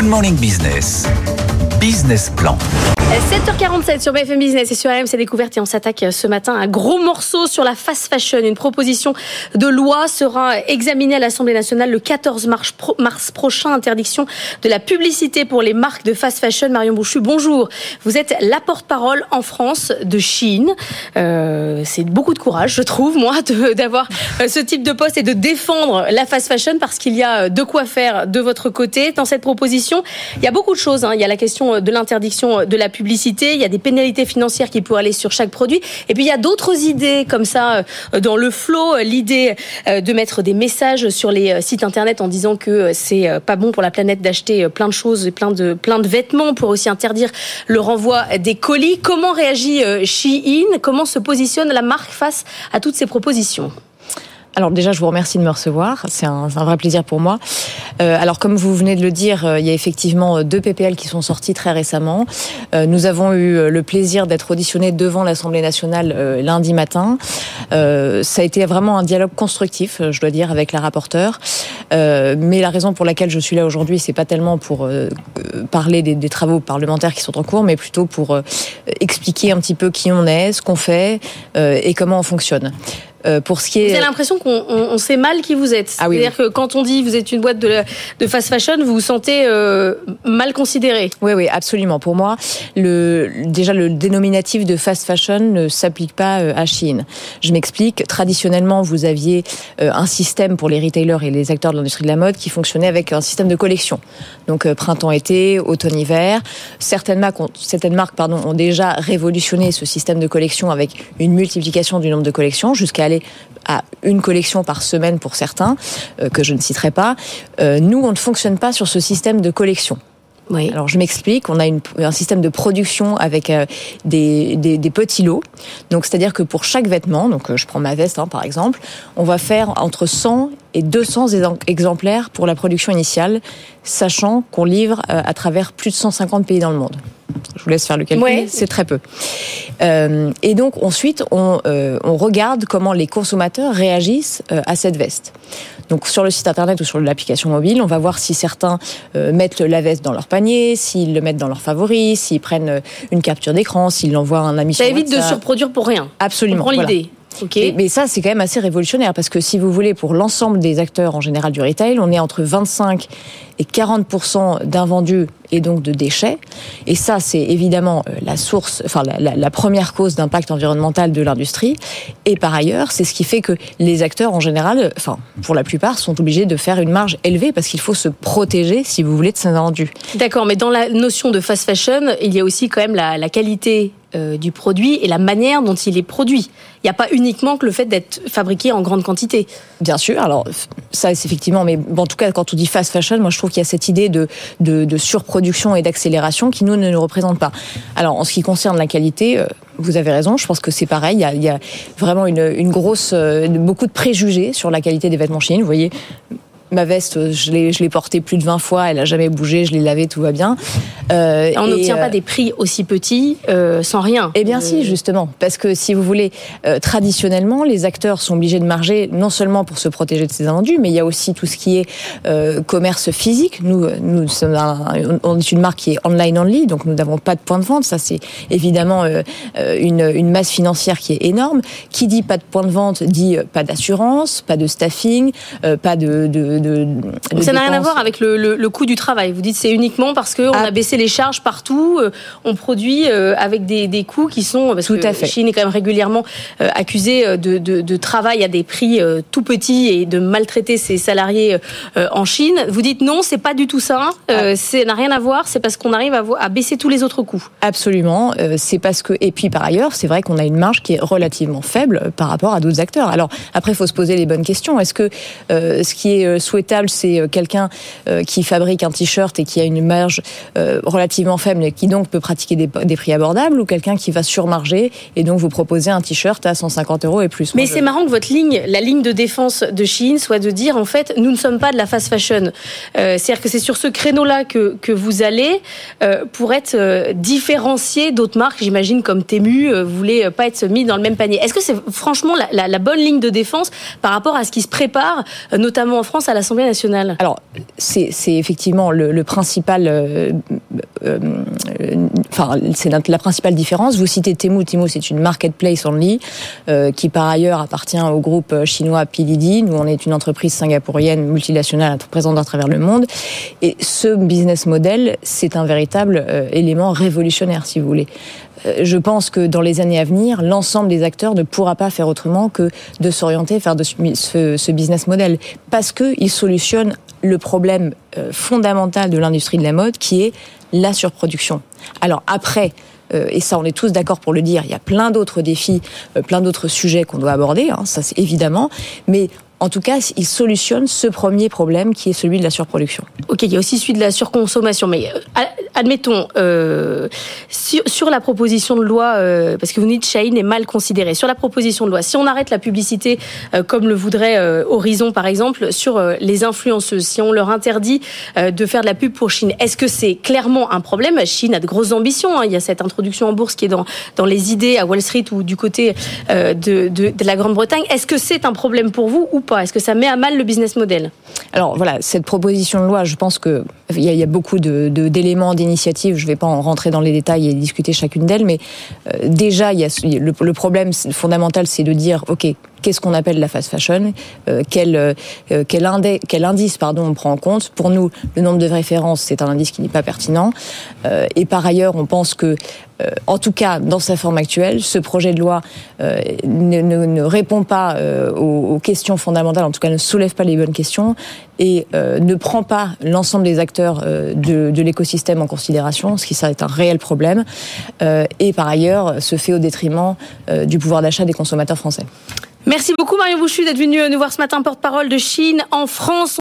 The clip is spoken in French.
Good Morning Business. Business Plan. 7h47 sur BFM Business et sur RMC Découverte et on s'attaque ce matin à un gros morceau sur la fast fashion. Une proposition de loi sera examinée à l'Assemblée nationale le 14 mars, prochain. Interdiction de la publicité pour les marques de fast fashion. Marion Bouchu, bonjour. Vous êtes la porte-parole en France de Chine. Euh, c'est beaucoup de courage, je trouve, moi, d'avoir euh, ce type de poste et de défendre la fast fashion parce qu'il y a de quoi faire de votre côté. Dans cette proposition, il y a beaucoup de choses. Hein. Il y a la question de l'interdiction de la publicité publicité, il y a des pénalités financières qui pourraient aller sur chaque produit. Et puis il y a d'autres idées comme ça euh, dans le flot, l'idée euh, de mettre des messages sur les euh, sites internet en disant que c'est pas bon pour la planète d'acheter plein de choses et plein de plein de vêtements pour aussi interdire le renvoi des colis. Comment réagit Shein? Comment se positionne la marque face à toutes ces propositions? Alors déjà, je vous remercie de me recevoir. C'est un, un, vrai plaisir pour moi. Euh, alors comme vous venez de le dire, euh, il y a effectivement deux PPL qui sont sortis très récemment. Euh, nous avons eu le plaisir d'être auditionnés devant l'Assemblée nationale euh, lundi matin. Euh, ça a été vraiment un dialogue constructif, je dois dire, avec la rapporteure. mais la raison pour laquelle je suis là aujourd'hui, c'est pas tellement pour parler des, des, travaux parlementaires qui sont en cours, mais plutôt pour expliquer un petit peu qui on est, ce qu'on fait et comment on fonctionne. Euh, pour ce qui est... Vous avez l'impression qu'on sait mal qui vous êtes. Ah C'est-à-dire que quand on dit vous êtes une boîte de, de fast fashion, vous vous sentez euh, mal considéré. Oui, oui, absolument. Pour moi, le, déjà le dénominatif de fast fashion ne s'applique pas euh, à Chine. Je m'explique. Traditionnellement, vous aviez un système pour les retailers et les acteurs de l'industrie de la mode qui fonctionnait avec un système de collection. Donc printemps-été, automne-hiver. Certaines marques, ont, certaines marques pardon, ont déjà révolutionné ce système de collection avec une multiplication du nombre de collections jusqu'à à une collection par semaine pour certains, euh, que je ne citerai pas. Euh, nous, on ne fonctionne pas sur ce système de collection. Oui. Alors je m'explique, on a une, un système de production avec euh, des, des, des, petits lots. Donc c'est-à-dire que pour chaque vêtement, donc je prends ma veste hein, par exemple, on va faire entre 100 et 200 exemplaires pour la production initiale, sachant qu'on livre à travers plus de 150 pays dans le monde. Je vous laisse faire le calcul, c'est très peu. Euh, et donc ensuite, on, euh, on, regarde comment les consommateurs réagissent euh, à cette veste. Donc sur le site internet ou sur l'application mobile, on va voir si certains euh, mettent la veste dans leur panier, s'ils le mettent dans leurs favoris, s'ils prennent euh, une capture d'écran, s'ils l'envoient à un ami. Ça évite de surproduire pour rien. Absolument. On prend l'idée. Okay. Mais ça, c'est quand même assez révolutionnaire parce que si vous voulez, pour l'ensemble des acteurs en général du retail, on est entre 25 et 40% d'invendus et donc de déchets. Et ça, c'est évidemment euh, la source, enfin la, la première cause d'impact environnemental de l'industrie. Et par ailleurs, c'est ce qui fait que les acteurs en général, enfin pour la plupart, sont obligés de faire une marge élevée parce qu'il faut se protéger, si vous voulez, de ces invendus. D'accord, mais dans la notion de fast fashion, il y a aussi quand même la, la qualité euh, du produit et la manière dont il est produit. Il n'y a pas uniquement que le fait d'être fabriqué en grande quantité. Bien sûr, alors ça c'est effectivement, mais en tout cas quand on dit fast fashion, moi je trouve qu'il y a cette idée de, de, de surproduction et d'accélération qui nous ne nous représente pas. Alors en ce qui concerne la qualité, euh, vous avez raison, je pense que c'est pareil, il y, a, vraiment une grosse, euh, beaucoup de préjugés sur la qualité des vêtements chinois. Vous voyez, ma veste, je l'ai, je l'ai portée plus de 20 fois, elle a jamais bougé, je l'ai lavée, tout va bien. Euh, on n'obtient pas des prix aussi petits euh, sans rien. Eh bien euh... si, justement, parce que si vous voulez, euh, traditionnellement, les acteurs sont obligés de marger non seulement pour se protéger de ces invendus, mais il y a aussi tout ce qui est euh, commerce physique. Nous, nous sommes un, on est une marque qui est online only, donc nous n'avons pas de point de vente. Ça, c'est évidemment euh, une, une masse financière qui est énorme. Qui dit pas de point de vente dit pas d'assurance, pas de staffing, pas de, de de, ça n'a rien à voir avec le, le, le, coût du travail. Vous dites c'est uniquement parce qu'on ah. a baissé les charges partout, euh, on produit euh, avec des, des coûts qui sont parce tout que à fait. Chine est quand même régulièrement euh, accusée de, de, de, travail à des prix tout petits et de maltraiter ses salariés en Chine. Vous dites non, c'est pas du tout ça. Ah. Ça n'a rien à voir. C'est parce qu'on arrive à, à, baisser tous les autres coûts. Absolument. c'est parce que et puis par ailleurs, c'est vrai qu'on a une marge qui est relativement faible par rapport à d'autres acteurs. Alors après, il faut se poser les bonnes questions. Est-ce que ce qui est souhaitable, c'est euh, quelqu'un euh, qui fabrique un t-shirt et qui a une marge euh, relativement faible et qui donc peut pratiquer des, des prix abordables ou quelqu'un qui va surmarger et donc vous proposer un t-shirt à 150 euros et plus. Mais c'est marrant que votre ligne, la ligne de défense de Chine, soit de dire en fait, nous ne sommes pas de la fast fashion. Euh, C'est-à-dire que c'est sur ce créneau-là que, que vous allez euh, pour être euh, différencié d'autres marques, j'imagine comme Temu, vous voulez pas être mis dans le même panier. Est-ce que c'est franchement la, la, la, bonne ligne de défense par rapport à ce qui se prépare, notamment en France, à la Alors, c'est effectivement le, principal, euh, euh, enfin, c'est la, principale différence. Vous citez Temu. Temu, c'est une marketplace only euh, qui, par ailleurs, appartient au groupe chinois Pilidi. Nous, on est une entreprise singapourienne multinationale présente à travers le monde. Et ce business model, c'est un véritable élément révolutionnaire, si vous voulez. Euh, je pense que dans les années à venir, l'ensemble des acteurs ne pourra pas faire autrement que de s'orienter vers de ce, ce, business model parce qu'il solutionne le problème euh, fondamental de l'industrie de la mode qui est la surproduction. Alors après, euh, et ça on est tous d'accord pour le dire, il y a plein d'autres défis, plein d'autres sujets qu'on doit aborder, hein, ça c'est évidemment, mais en tout cas, il solutionne ce premier problème qui est celui de la surproduction. Ok, il y a aussi celui de la surconsommation, mais admettons, euh, sur, la proposition de loi, euh, parce que vous dites Chahine est mal considéré, sur la proposition de loi, si on arrête la publicité comme le voudrait Horizon par exemple, sur les influenceuses, si on leur interdit de faire de la pub pour Chine, est-ce que c'est clairement un problème? Chine a de grosses ambitions, hein. il y a cette introduction en bourse qui est dans, dans les idées à Wall Street ou du côté de, de, de la Grande-Bretagne. Est-ce que c'est un problème pour vous ou est-ce que ça met à mal le business model? Alors voilà, cette proposition de loi, je pense que il y, a beaucoup d'éléments, Je ne vais pas en rentrer dans les détails et discuter chacune d'elles, mais euh, déjà, le problème fondamental, c'est de dire, ok, qu'est-ce qu'on appelle la fast fashion, euh, quel, euh, quel, indice pardon, on prend en compte. Pour nous, le nombre de références, c'est un indice qui n'est pas pertinent. Euh, et par ailleurs, on pense que, euh, en tout cas, dans sa forme actuelle, ce projet de loi euh, ne, ne, ne, répond pas aux, aux, questions fondamentales, en tout cas ne soulève pas les bonnes questions et ne prend pas l'ensemble des acteurs de, de l'écosystème en considération, ce qui ça est un réel problème. et par ailleurs, se fait au détriment du pouvoir d'achat des consommateurs français. Merci beaucoup Mario Bouchu d'être venu nous voir ce matin, porte-parole de Chine en France.